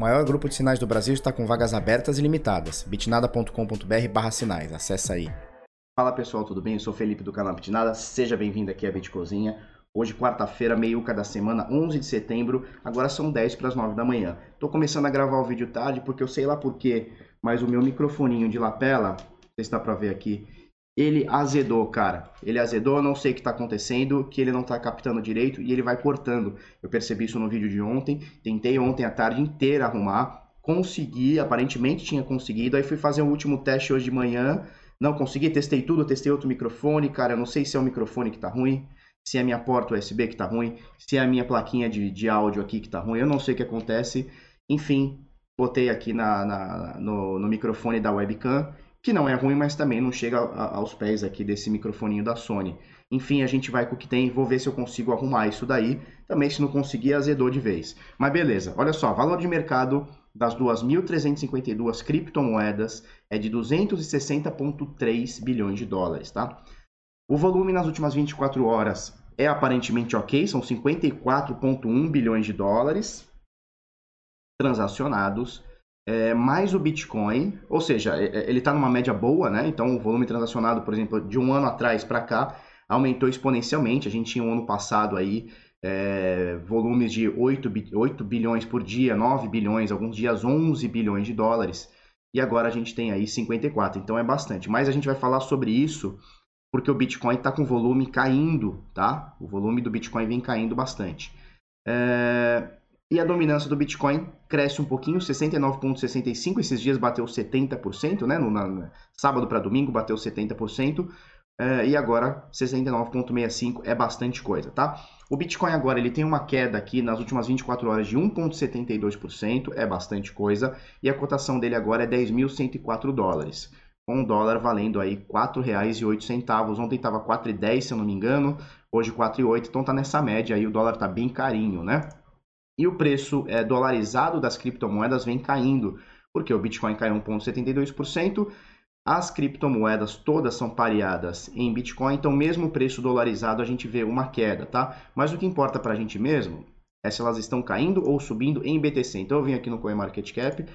maior grupo de sinais do Brasil está com vagas abertas e limitadas. bitnada.com.br barra sinais. Acesse aí. Fala pessoal, tudo bem? Eu sou Felipe do canal Bitnada. Seja bem-vindo aqui à Bitcozinha. Hoje, quarta-feira, meiuca da semana, 11 de setembro. Agora são 10 para as 9 da manhã. Tô começando a gravar o vídeo tarde porque eu sei lá porquê, mas o meu microfoninho de lapela, não sei se dá para ver aqui, ele azedou, cara. Ele azedou, não sei o que está acontecendo, que ele não está captando direito e ele vai cortando. Eu percebi isso no vídeo de ontem. Tentei ontem a tarde inteira arrumar. Consegui, aparentemente tinha conseguido. Aí fui fazer o último teste hoje de manhã. Não consegui, testei tudo, testei outro microfone. Cara, não sei se é o microfone que está ruim, se é a minha porta USB que está ruim, se é a minha plaquinha de, de áudio aqui que está ruim. Eu não sei o que acontece. Enfim, botei aqui na, na no, no microfone da webcam que não é ruim, mas também não chega aos pés aqui desse microfoninho da Sony. Enfim, a gente vai com o que tem, vou ver se eu consigo arrumar isso daí. Também, se não conseguir, azedou de vez. Mas beleza, olha só, valor de mercado das 2.352 criptomoedas é de 260,3 bilhões de dólares, tá? O volume nas últimas 24 horas é aparentemente ok, são 54,1 bilhões de dólares transacionados é, mais o Bitcoin, ou seja, é, é, ele está numa média boa, né? Então o volume transacionado, por exemplo, de um ano atrás para cá, aumentou exponencialmente. A gente tinha um ano passado aí é, volumes de 8, 8 bilhões por dia, 9 bilhões, alguns dias 11 bilhões de dólares. E agora a gente tem aí 54, então é bastante. Mas a gente vai falar sobre isso porque o Bitcoin está com volume caindo, tá? O volume do Bitcoin vem caindo bastante. É... E a dominância do Bitcoin cresce um pouquinho, 69,65%. Esses dias bateu 70%, né? No, na, sábado para domingo bateu 70%. É, e agora 69,65% é bastante coisa, tá? O Bitcoin agora ele tem uma queda aqui nas últimas 24 horas de 1,72%, é bastante coisa. E a cotação dele agora é 10.104 dólares. Com o dólar valendo aí R$ 4,08. Ontem estava 4,10 se eu não me engano, hoje 4,08. Então tá nessa média aí, o dólar tá bem carinho, né? E o preço é, dolarizado das criptomoedas vem caindo, porque o Bitcoin caiu 1,72%, as criptomoedas todas são pareadas em Bitcoin, então mesmo o preço dolarizado a gente vê uma queda, tá? Mas o que importa para a gente mesmo é se elas estão caindo ou subindo em BTC. Então eu vim aqui no CoinMarketCap,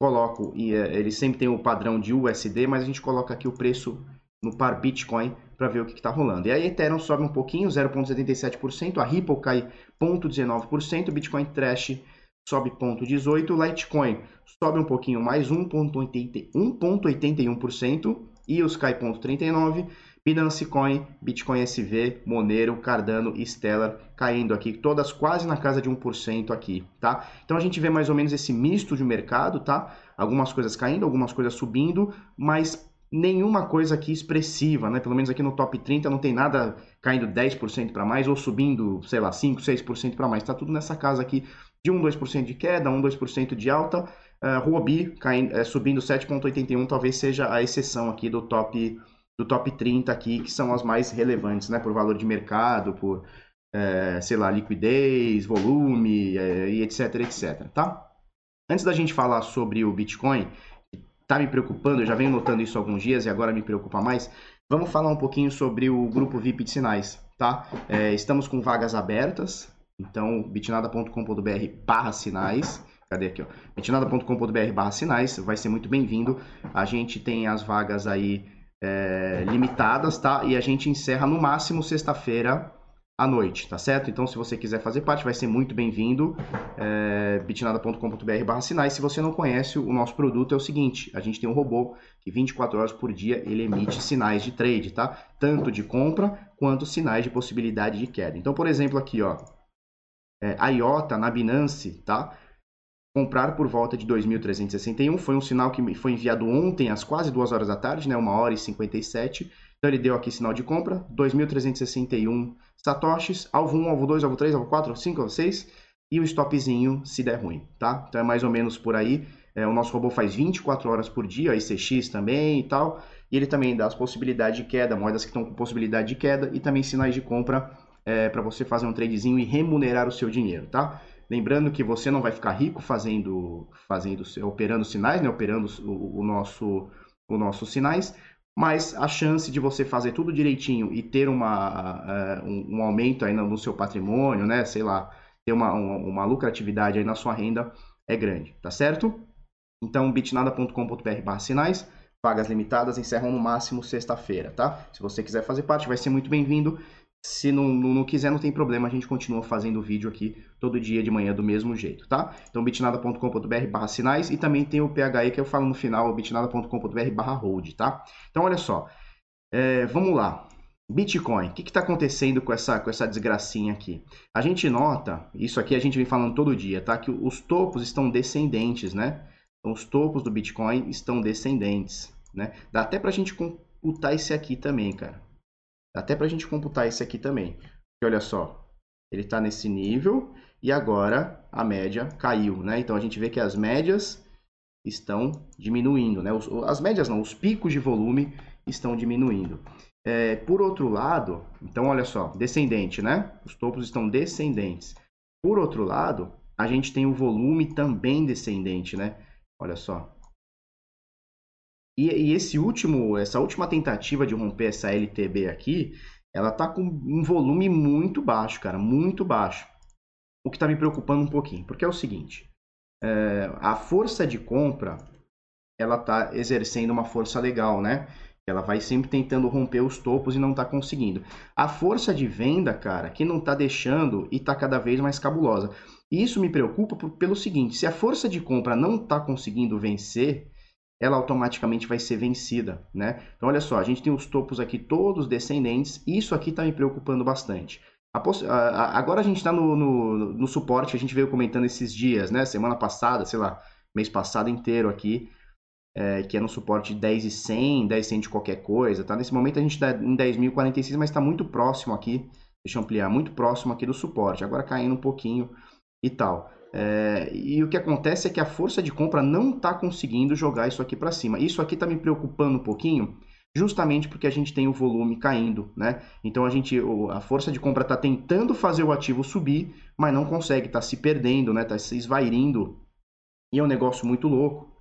coloco, e é, ele sempre tem o padrão de USD, mas a gente coloca aqui o preço no par Bitcoin para ver o que está rolando. E aí Ethereum sobe um pouquinho, 0,77%, a Ripple cai 0,19%, o Bitcoin Trash sobe 0,18%, Litecoin sobe um pouquinho mais 1,81% e os cai 0,39%, Binance Coin, Bitcoin SV, Monero, Cardano e Stellar caindo aqui, todas quase na casa de 1% aqui, tá? Então a gente vê mais ou menos esse misto de mercado, tá? Algumas coisas caindo, algumas coisas subindo, mas nenhuma coisa aqui expressiva, né? Pelo menos aqui no top 30 não tem nada caindo 10% para mais ou subindo, sei lá, 5, 6% para mais. Está tudo nessa casa aqui de 1, 2% de queda, 1, 2% de alta. Uh, Huobi caindo, uh, subindo 7,81 talvez seja a exceção aqui do top do top 30 aqui, que são as mais relevantes, né? Por valor de mercado, por, uh, sei lá, liquidez, volume e etc, etc, tá? Antes da gente falar sobre o Bitcoin, está me preocupando, eu já venho notando isso há alguns dias e agora me preocupa mais. Vamos falar um pouquinho sobre o grupo VIP de sinais, tá? É, estamos com vagas abertas, então bitnada.com.br barra sinais. Cadê aqui, ó? bitnada.com.br barra sinais, vai ser muito bem-vindo. A gente tem as vagas aí é, limitadas, tá? E a gente encerra no máximo sexta-feira à noite, tá certo? Então, se você quiser fazer parte, vai ser muito bem-vindo. É, bitnada.com.br barra sinais. Se você não conhece, o nosso produto é o seguinte: a gente tem um robô que 24 horas por dia ele emite sinais de trade, tá? Tanto de compra quanto sinais de possibilidade de queda. Então, por exemplo, aqui, ó, é, a IOTA na Binance, tá? Comprar por volta de 2.361 foi um sinal que foi enviado ontem às quase 2 horas da tarde, né? 1 hora e 57 então ele deu aqui sinal de compra, 2.361 satoshis, alvo 1, alvo 2, alvo 3, alvo 4, alvo 5, alvo 6 e o stopzinho se der ruim, tá? Então é mais ou menos por aí. É, o nosso robô faz 24 horas por dia, ICX também e tal. E ele também dá as possibilidades de queda, moedas que estão com possibilidade de queda e também sinais de compra é, para você fazer um tradezinho e remunerar o seu dinheiro, tá? Lembrando que você não vai ficar rico fazendo, fazendo operando sinais, né? Operando o, o nosso, os nossos sinais, mas a chance de você fazer tudo direitinho e ter uma, uh, um, um, aumento aí no, seu patrimônio, né, sei lá, ter uma, uma, uma, lucratividade aí na sua renda é grande, tá certo? Então, bitnada.com.br sinais, vagas limitadas, encerram no máximo sexta-feira, tá? Se você quiser fazer parte, vai ser muito bem-vindo. Se não, não, não, quiser, não tem problema, a gente continua fazendo vídeo aqui todo dia de manhã do mesmo jeito, tá? Então, bitnada.com.br barra sinais e também tem o PHE que eu falo no final, bitnada.com.br barra hold, tá? Então, olha só, é, vamos lá. Bitcoin, o que está acontecendo com essa, com essa desgracinha aqui? A gente nota, isso aqui a gente vem falando todo dia, tá? Que os topos estão descendentes, né? Então, os topos do Bitcoin estão descendentes, né? Dá até para a gente computar esse aqui também, cara. Até para a gente computar esse aqui também. Porque olha só, ele está nesse nível e agora a média caiu, né? Então, a gente vê que as médias estão diminuindo, né? Os, as médias não, os picos de volume estão diminuindo. É, por outro lado, então olha só, descendente, né? Os topos estão descendentes. Por outro lado, a gente tem o volume também descendente, né? Olha só. E, e, esse último, essa última tentativa de romper essa LTB aqui, ela tá com um volume muito baixo, cara, muito baixo. O que está me preocupando um pouquinho, porque é o seguinte: é, a força de compra, ela tá exercendo uma força legal, né? Ela vai sempre tentando romper os topos e não está conseguindo. A força de venda, cara, que não está deixando e está cada vez mais cabulosa. E isso me preocupa pelo seguinte: se a força de compra não está conseguindo vencer, ela automaticamente vai ser vencida, né? Então, olha só, a gente tem os topos aqui todos descendentes, isso aqui está me preocupando bastante. A a, agora a gente está no, no, no, suporte a gente veio comentando esses dias, né? Semana passada, sei lá, mês passado inteiro aqui, é, que é no suporte de 10 e 100, 10 100 de qualquer coisa, tá? Nesse momento a gente está em 10.046, mas está muito próximo aqui, deixa eu ampliar, muito próximo aqui do suporte, agora caindo um pouquinho e tal. É, e o que acontece é que a força de compra não está conseguindo jogar isso aqui para cima. Isso aqui está me preocupando um pouquinho, justamente porque a gente tem o volume caindo, né? Então a gente, a força de compra está tentando fazer o ativo subir, mas não consegue, está se perdendo, né? Está se esvairindo. E é um negócio muito louco.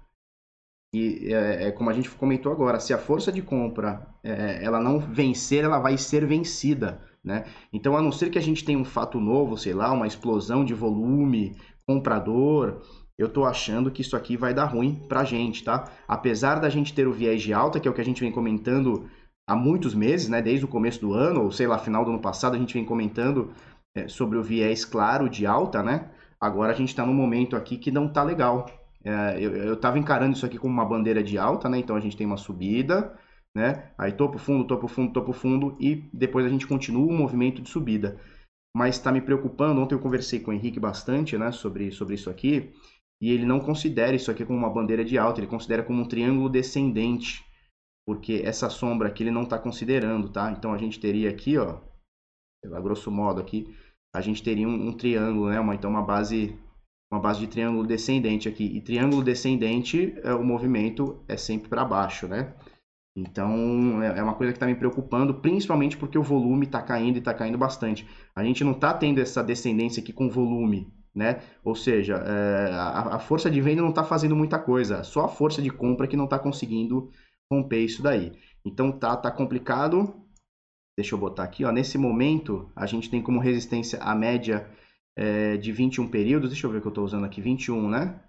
E é, é, como a gente comentou agora, se a força de compra é, ela não vencer, ela vai ser vencida. Né? Então, a não ser que a gente tenha um fato novo, sei lá, uma explosão de volume, comprador, eu estou achando que isso aqui vai dar ruim para a gente, tá? Apesar da gente ter o viés de alta, que é o que a gente vem comentando há muitos meses, né? Desde o começo do ano, ou sei lá, final do ano passado, a gente vem comentando é, sobre o viés claro de alta, né? Agora a gente está num momento aqui que não tá legal. É, eu estava encarando isso aqui como uma bandeira de alta, né? Então a gente tem uma subida, né? Aí topo fundo, topo fundo, topo fundo e depois a gente continua o movimento de subida. Mas está me preocupando. Ontem eu conversei com o Henrique bastante, né? Sobre, sobre isso aqui e ele não considera isso aqui como uma bandeira de alta. Ele considera como um triângulo descendente, porque essa sombra aqui ele não está considerando, tá? Então a gente teria aqui, ó, grosso modo aqui, a gente teria um, um triângulo, né? Uma, então uma base uma base de triângulo descendente aqui. E triângulo descendente, é, o movimento é sempre para baixo, né? Então, é, é uma coisa que está me preocupando, principalmente porque o volume está caindo e está caindo bastante. A gente não está tendo essa descendência aqui com volume, né? Ou seja, é, a, a, força de venda não está fazendo muita coisa, só a força de compra que não está conseguindo romper isso daí. Então, tá, tá complicado. Deixa eu botar aqui, ó. Nesse momento, a gente tem como resistência a média é, de 21 períodos. Deixa eu ver o que eu estou usando aqui, 21, né?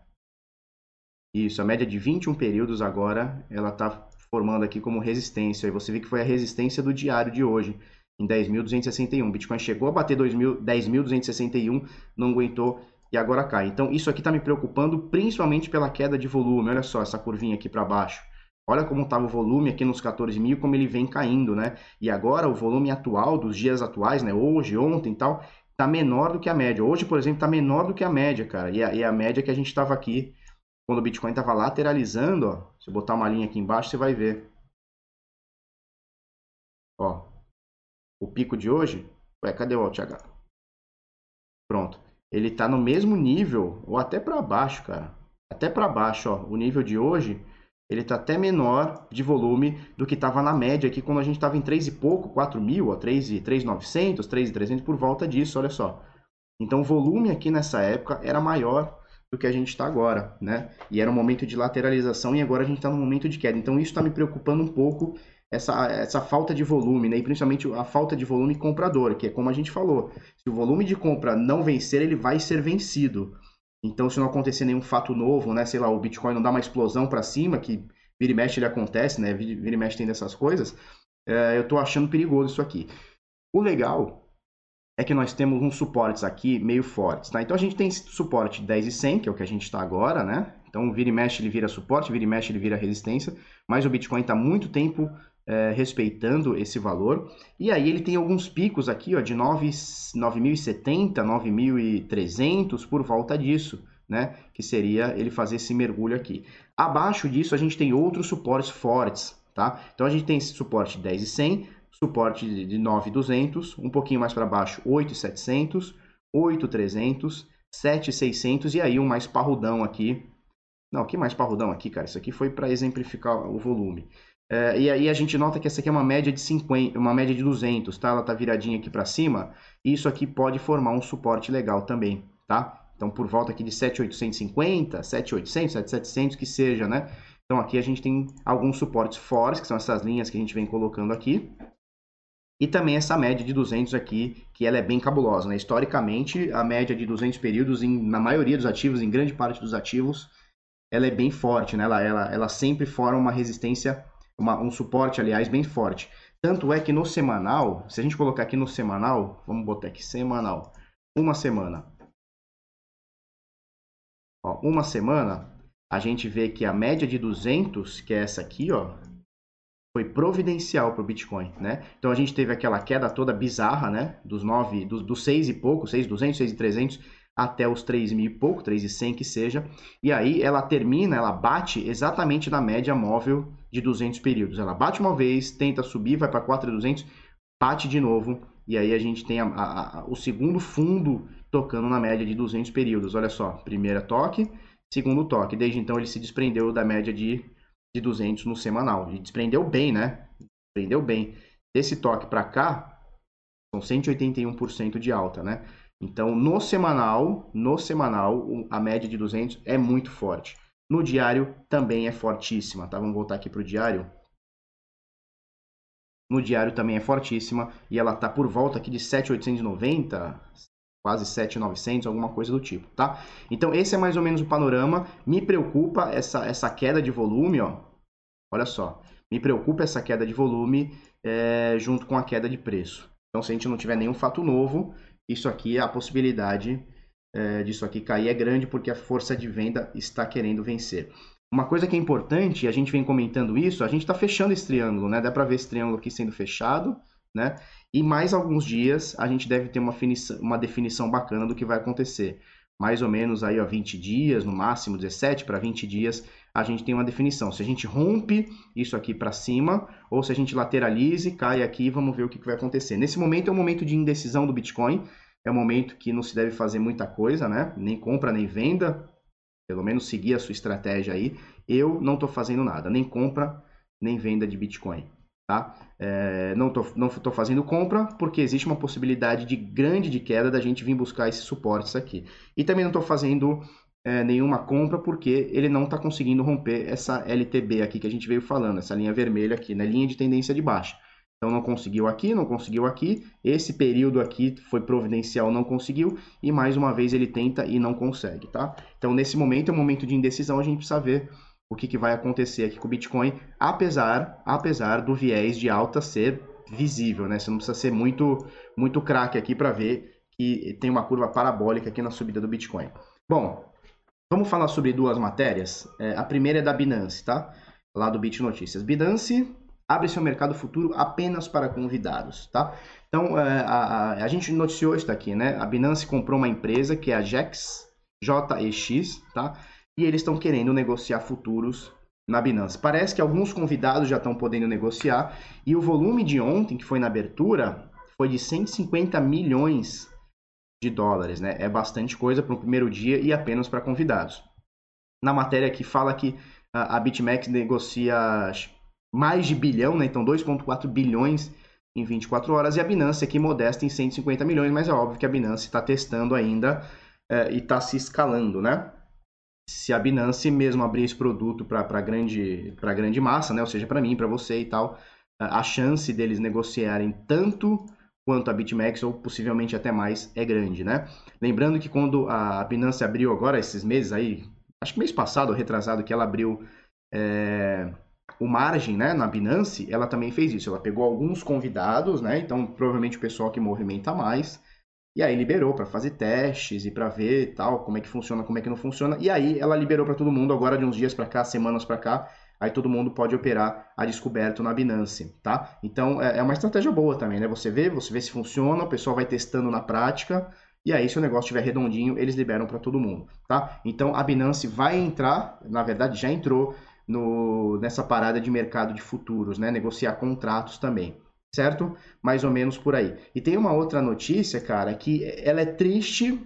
Isso, a média de 21 períodos agora, ela está formando aqui como resistência. E você vê que foi a resistência do diário de hoje, em 10.261. Bitcoin chegou a bater 10.261, não aguentou e agora cai. Então, isso aqui está me preocupando principalmente pela queda de volume. Olha só essa curvinha aqui para baixo. Olha como estava o volume aqui nos 14 mil, como ele vem caindo, né? E agora o volume atual, dos dias atuais, né? Hoje, ontem e tal, está menor do que a média. Hoje, por exemplo, está menor do que a média, cara. E a, e a média que a gente estava aqui, quando o Bitcoin estava lateralizando, ó. Se eu botar uma linha aqui embaixo, você vai ver. Ó. O pico de hoje. Ué, cadê o TH? Pronto. Ele está no mesmo nível, ou até para baixo, cara. Até para baixo, ó. O nível de hoje ele está até menor de volume do que estava na média aqui quando a gente estava em 3 e pouco, 4 mil, ó, 3,900, 3,300 por volta disso, olha só. Então o volume aqui nessa época era maior do que a gente está agora, né? E era um momento de lateralização e agora a gente está no momento de queda. Então isso está me preocupando um pouco, essa, essa falta de volume, né? E principalmente a falta de volume comprador, que é como a gente falou. Se o volume de compra não vencer, ele vai ser vencido. Então, se não acontecer nenhum fato novo, né, sei lá, o Bitcoin não dá uma explosão para cima, que vira e mexe ele acontece, né, vira e mexe tem dessas coisas, é, eu estou achando perigoso isso aqui. O legal é que nós temos uns suportes aqui meio fortes, tá? Então a gente tem suporte 10 e 100, que é o que a gente está agora, né? Então vira e mexe ele vira suporte, vira e mexe ele vira resistência, mas o Bitcoin está muito tempo é, respeitando esse valor. E aí ele tem alguns picos aqui, ó, de 9.070, 9.300 por volta disso, né? Que seria ele fazer esse mergulho aqui. Abaixo disso a gente tem outros suportes fortes, tá? Então a gente tem esse suporte 10 e 100, suporte de 9.200, um pouquinho mais para baixo 8.700, 8.300, 7.600 e aí um mais parrudão aqui. Não, que mais parrudão aqui, cara? Isso aqui foi para exemplificar o volume. É, e aí a gente nota que essa aqui é uma média de 50, uma média de 200, tá? Ela tá viradinha aqui para cima. E isso aqui pode formar um suporte legal também, tá? Então por volta aqui de 7,850, 7,800, 7,700 que seja, né? Então aqui a gente tem alguns suportes fortes, que são essas linhas que a gente vem colocando aqui. E também essa média de 200 aqui, que ela é bem cabulosa, né? Historicamente, a média de 200 períodos, em, na maioria dos ativos, em grande parte dos ativos, ela é bem forte, né? Ela, ela, ela sempre forma uma resistência uma, um suporte, aliás, bem forte. Tanto é que no semanal, se a gente colocar aqui no semanal, vamos botar aqui semanal, uma semana. Ó, uma semana, a gente vê que a média de 200, que é essa aqui, ó, foi providencial para o Bitcoin, né? Então a gente teve aquela queda toda bizarra, né? Dos 9, dos, dos 6 e pouco, 6,200, 6,300 até os 3 mil e pouco, 3,100 que seja. E aí ela termina, ela bate exatamente na média móvel de 200 períodos. Ela bate uma vez, tenta subir, vai para 4,200, bate de novo, e aí a gente tem a, a, a, o segundo fundo tocando na média de 200 períodos. Olha só, primeira toque, segundo toque. Desde então ele se desprendeu da média de, de 200 no semanal. E desprendeu bem, né? Desprendeu bem. Desse toque para cá, são 181% de alta, né? Então, no semanal, no semanal, a média de 200 é muito forte. No diário também é fortíssima, tá? Vamos voltar aqui para o diário. No diário também é fortíssima e ela tá por volta aqui de 7,890, quase 7,900, alguma coisa do tipo, tá? Então esse é mais ou menos o panorama. Me preocupa essa, essa queda de volume, ó. Olha só, me preocupa essa queda de volume é, junto com a queda de preço. Então se a gente não tiver nenhum fato novo, isso aqui, a possibilidade é, disso aqui cair é grande porque a força de venda está querendo vencer. Uma coisa que é importante, a gente vem comentando isso, a gente está fechando esse triângulo, né? Dá para ver esse triângulo aqui sendo fechado, né? E mais alguns dias a gente deve ter uma definição, uma definição bacana do que vai acontecer. Mais ou menos aí, ó, 20 dias, no máximo 17 para 20 dias, a gente tem uma definição. Se a gente rompe isso aqui para cima, ou se a gente lateralize, cai aqui, vamos ver o que, que vai acontecer. Nesse momento é um momento de indecisão do Bitcoin, é um momento que não se deve fazer muita coisa, né? Nem compra, nem venda. Pelo menos seguir a sua estratégia aí. Eu não estou fazendo nada, nem compra, nem venda de Bitcoin. Tá? É, não estou fazendo compra porque existe uma possibilidade de grande de queda da gente vir buscar esses suportes aqui. E também não estou fazendo é, nenhuma compra porque ele não está conseguindo romper essa LTB aqui que a gente veio falando, essa linha vermelha aqui, na né? linha de tendência de baixa. Então não conseguiu aqui, não conseguiu aqui. Esse período aqui foi providencial, não conseguiu. E mais uma vez ele tenta e não consegue, tá? Então nesse momento é um momento de indecisão, a gente precisa ver o que, que vai acontecer aqui com o Bitcoin, apesar, apesar do viés de alta ser visível, né? Você não precisa ser muito, muito craque aqui para ver que tem uma curva parabólica aqui na subida do Bitcoin. Bom, vamos falar sobre duas matérias. É, a primeira é da Binance, tá? Lá do Bit Notícias. Binance abre seu mercado futuro apenas para convidados, tá? Então, é, a, a, a gente noticiou isso aqui, né? A Binance comprou uma empresa que é a JEX, JEX, tá? E eles estão querendo negociar futuros na Binance. Parece que alguns convidados já estão podendo negociar e o volume de ontem, que foi na abertura, foi de 150 milhões de dólares, né? É bastante coisa para o primeiro dia e apenas para convidados. Na matéria aqui fala que a BitMEX negocia mais de bilhão, né? Então 2,4 bilhões em 24 horas, e a Binance aqui modesta em 150 milhões, mas é óbvio que a Binance está testando ainda é, e está se escalando, né? Se a Binance mesmo abrir esse produto para grande, grande massa, né? Ou seja, para mim, para você e tal, a chance deles negociarem tanto quanto a BitMEX, ou possivelmente até mais, é grande, né? Lembrando que quando a Binance abriu agora, esses meses aí, acho que mês passado, retrasado, que ela abriu é, o margem né, na Binance, ela também fez isso. Ela pegou alguns convidados, né? Então, provavelmente o pessoal que movimenta mais, e aí liberou para fazer testes e para ver tal, como é que funciona, como é que não funciona. E aí ela liberou para todo mundo agora de uns dias para cá, semanas para cá, aí todo mundo pode operar a descoberto na Binance, tá? Então é, é uma estratégia boa também, né? Você vê, você vê se funciona, o pessoal vai testando na prática, e aí se o negócio estiver redondinho, eles liberam para todo mundo, tá? Então a Binance vai entrar, na verdade já entrou no, nessa parada de mercado de futuros, né? Negociar contratos também, certo? Mais ou menos por aí. E tem uma outra notícia, cara, que ela é triste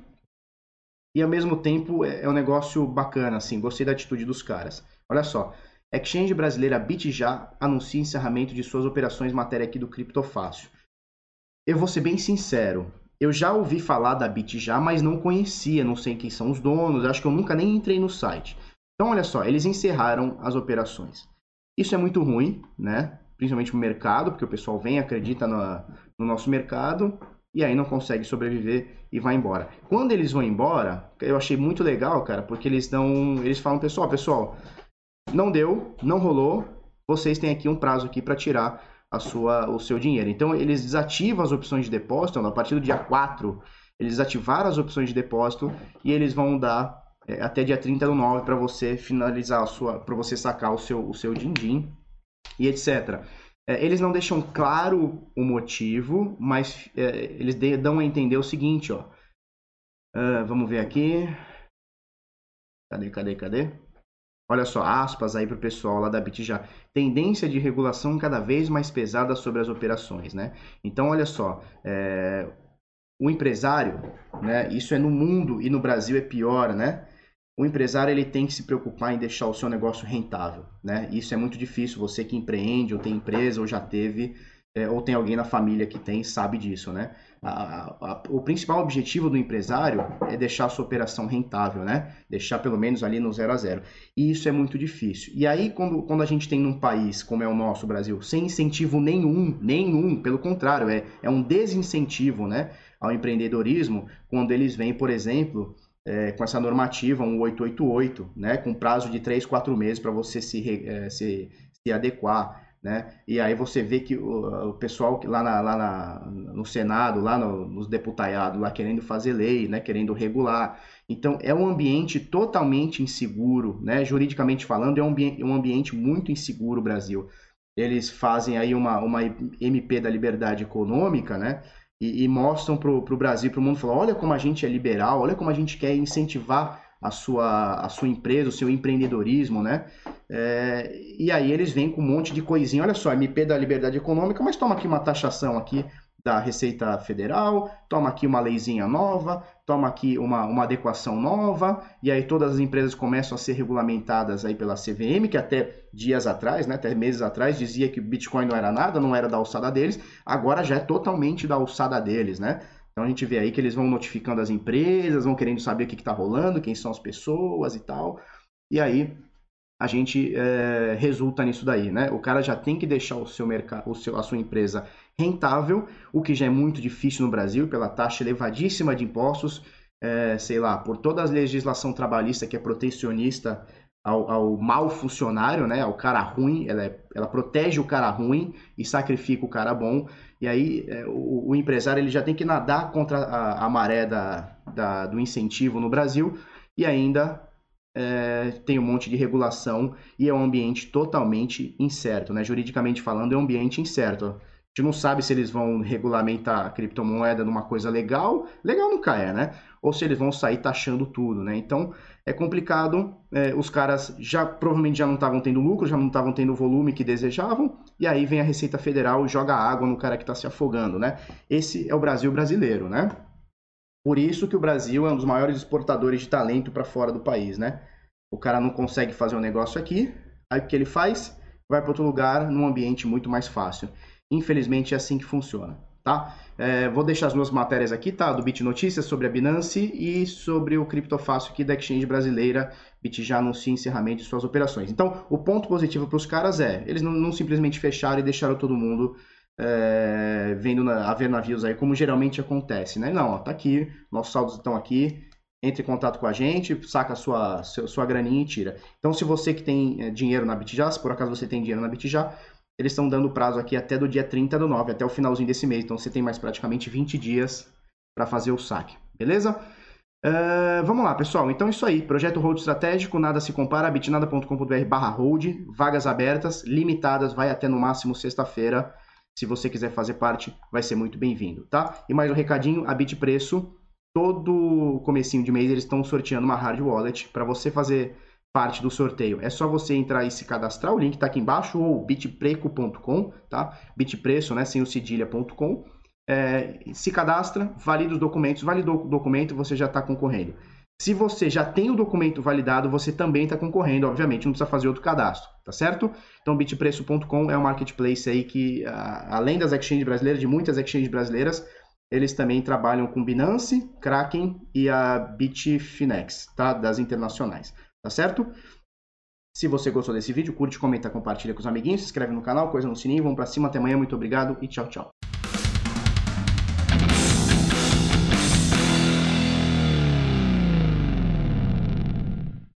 e ao mesmo tempo é, é um negócio bacana, assim. Gostei da atitude dos caras. Olha só, Exchange brasileira BitJa anuncia encerramento de suas operações matéria aqui do Criptofácil. Eu vou ser bem sincero, eu já ouvi falar da BitJa, mas não conhecia, não sei quem são os donos, acho que eu nunca nem entrei no site. Então, olha só, eles encerraram as operações. Isso é muito ruim, né? Principalmente para o mercado, porque o pessoal vem, acredita no, no nosso mercado e aí não consegue sobreviver e vai embora. Quando eles vão embora, eu achei muito legal, cara, porque eles dão, eles falam, pessoal, pessoal, não deu, não rolou, vocês têm aqui um prazo aqui para tirar a sua, o seu dinheiro. Então eles desativam as opções de depósito, a partir do dia 4, eles desativaram as opções de depósito e eles vão dar é, até dia 30 do 9 para você finalizar a sua, para você sacar o seu, o seu din-din e etc. É, eles não deixam claro o motivo, mas é, eles dão a entender o seguinte, ó. Uh, vamos ver aqui. Cadê, cadê, cadê? Olha só, aspas aí para o pessoal lá da BitJa. Tendência de regulação cada vez mais pesada sobre as operações, né? Então, olha só, é... o empresário, né? Isso é no mundo e no Brasil é pior, né? O empresário ele tem que se preocupar em deixar o seu negócio rentável, né? Isso é muito difícil. Você que empreende ou tem empresa ou já teve é, ou tem alguém na família que tem sabe disso, né? A, a, o principal objetivo do empresário é deixar a sua operação rentável, né? Deixar pelo menos ali no zero a zero. E isso é muito difícil. E aí quando, quando a gente tem num país como é o nosso Brasil, sem incentivo nenhum, nenhum, pelo contrário, é, é um desincentivo, né? Ao empreendedorismo, quando eles vêm, por exemplo é, com essa normativa, um 888, né, com prazo de 3, 4 meses para você se, é, se, se adequar. Né? E aí você vê que o, o pessoal lá, na, lá na, no Senado, lá no, nos deputados, lá querendo fazer lei, né? querendo regular. Então é um ambiente totalmente inseguro, né? juridicamente falando, é um, ambiente, um ambiente muito inseguro o Brasil. Eles fazem aí uma, uma MP da liberdade econômica, né? E, e mostram para o Brasil, para o mundo, falar, olha como a gente é liberal, olha como a gente quer incentivar a sua, a sua empresa, o seu empreendedorismo, né? É, e aí eles vêm com um monte de coisinha, olha só, MP da liberdade econômica, mas toma aqui uma taxação aqui da Receita Federal, toma aqui uma leizinha nova, toma aqui uma, uma adequação nova, e aí todas as empresas começam a ser regulamentadas aí pela CVM, que até dias atrás, né, até meses atrás, dizia que o Bitcoin não era nada, não era da alçada deles, agora já é totalmente da alçada deles, né? Então a gente vê aí que eles vão notificando as empresas, vão querendo saber o que está rolando, quem são as pessoas e tal. E aí a gente é, resulta nisso daí, né? O cara já tem que deixar o seu mercado, o seu, a sua empresa rentável, o que já é muito difícil no Brasil pela taxa elevadíssima de impostos, é, sei lá, por toda a legislação trabalhista que é protecionista ao, ao mau funcionário, né? Ao cara ruim, ela, é, ela protege o cara ruim e sacrifica o cara bom. E aí é, o, o, empresário ele já tem que nadar contra a, a maré da, da, do incentivo no Brasil e ainda é, tem um monte de regulação e é um ambiente totalmente incerto, né? Juridicamente falando, é um ambiente incerto. A gente não sabe se eles vão regulamentar a criptomoeda numa coisa legal, legal nunca é, né? Ou se eles vão sair taxando tudo, né? Então é complicado. É, os caras já provavelmente já não estavam tendo lucro, já não estavam tendo o volume que desejavam, e aí vem a Receita Federal e joga água no cara que está se afogando, né? Esse é o Brasil brasileiro, né? Por isso que o Brasil é um dos maiores exportadores de talento para fora do país, né? O cara não consegue fazer um negócio aqui, aí o que ele faz? Vai para outro lugar, num ambiente muito mais fácil. Infelizmente é assim que funciona, tá? É, vou deixar as duas matérias aqui, tá? Do Bit Notícias sobre a Binance e sobre o Criptofácil aqui da Exchange brasileira. Bit já anuncia encerramento de suas operações. Então, o ponto positivo para os caras é, eles não, não simplesmente fecharam e deixaram todo mundo é, vendo na, a ver navios aí, como geralmente acontece, né? Não, ó, tá aqui, nossos saldos estão aqui, entre em contato com a gente, saca a sua, sua graninha e tira. Então, se você que tem é, dinheiro na Bitjá, se por acaso você tem dinheiro na Bitjá, eles estão dando prazo aqui até do dia 30 do 9, até o finalzinho desse mês. Então, você tem mais praticamente 20 dias para fazer o saque, beleza? Uh, vamos lá, pessoal. Então, isso aí. Projeto Hold Estratégico, nada se compara, bitnada.com.br barra hold, vagas abertas, limitadas, vai até no máximo sexta-feira. Se você quiser fazer parte, vai ser muito bem-vindo, tá? E mais um recadinho, a Bitpreço, todo comecinho de mês eles estão sorteando uma hard wallet para você fazer parte do sorteio. É só você entrar e se cadastrar, o link está aqui embaixo, ou bitpreco.com, tá? Bitpreço, né, sem o cedilha.com. É, se cadastra, valida os documentos, validou o documento, você já está concorrendo. Se você já tem o documento validado, você também está concorrendo, obviamente, não precisa fazer outro cadastro, tá certo? Então, bitpreço.com é um marketplace aí que, além das exchanges brasileiras, de muitas exchanges brasileiras, eles também trabalham com Binance, Kraken e a Bitfinex, tá? Das internacionais, tá certo? Se você gostou desse vídeo, curte, comenta, compartilha com os amiguinhos, se inscreve no canal, coisa no sininho, vamos para cima, até amanhã, muito obrigado e tchau, tchau.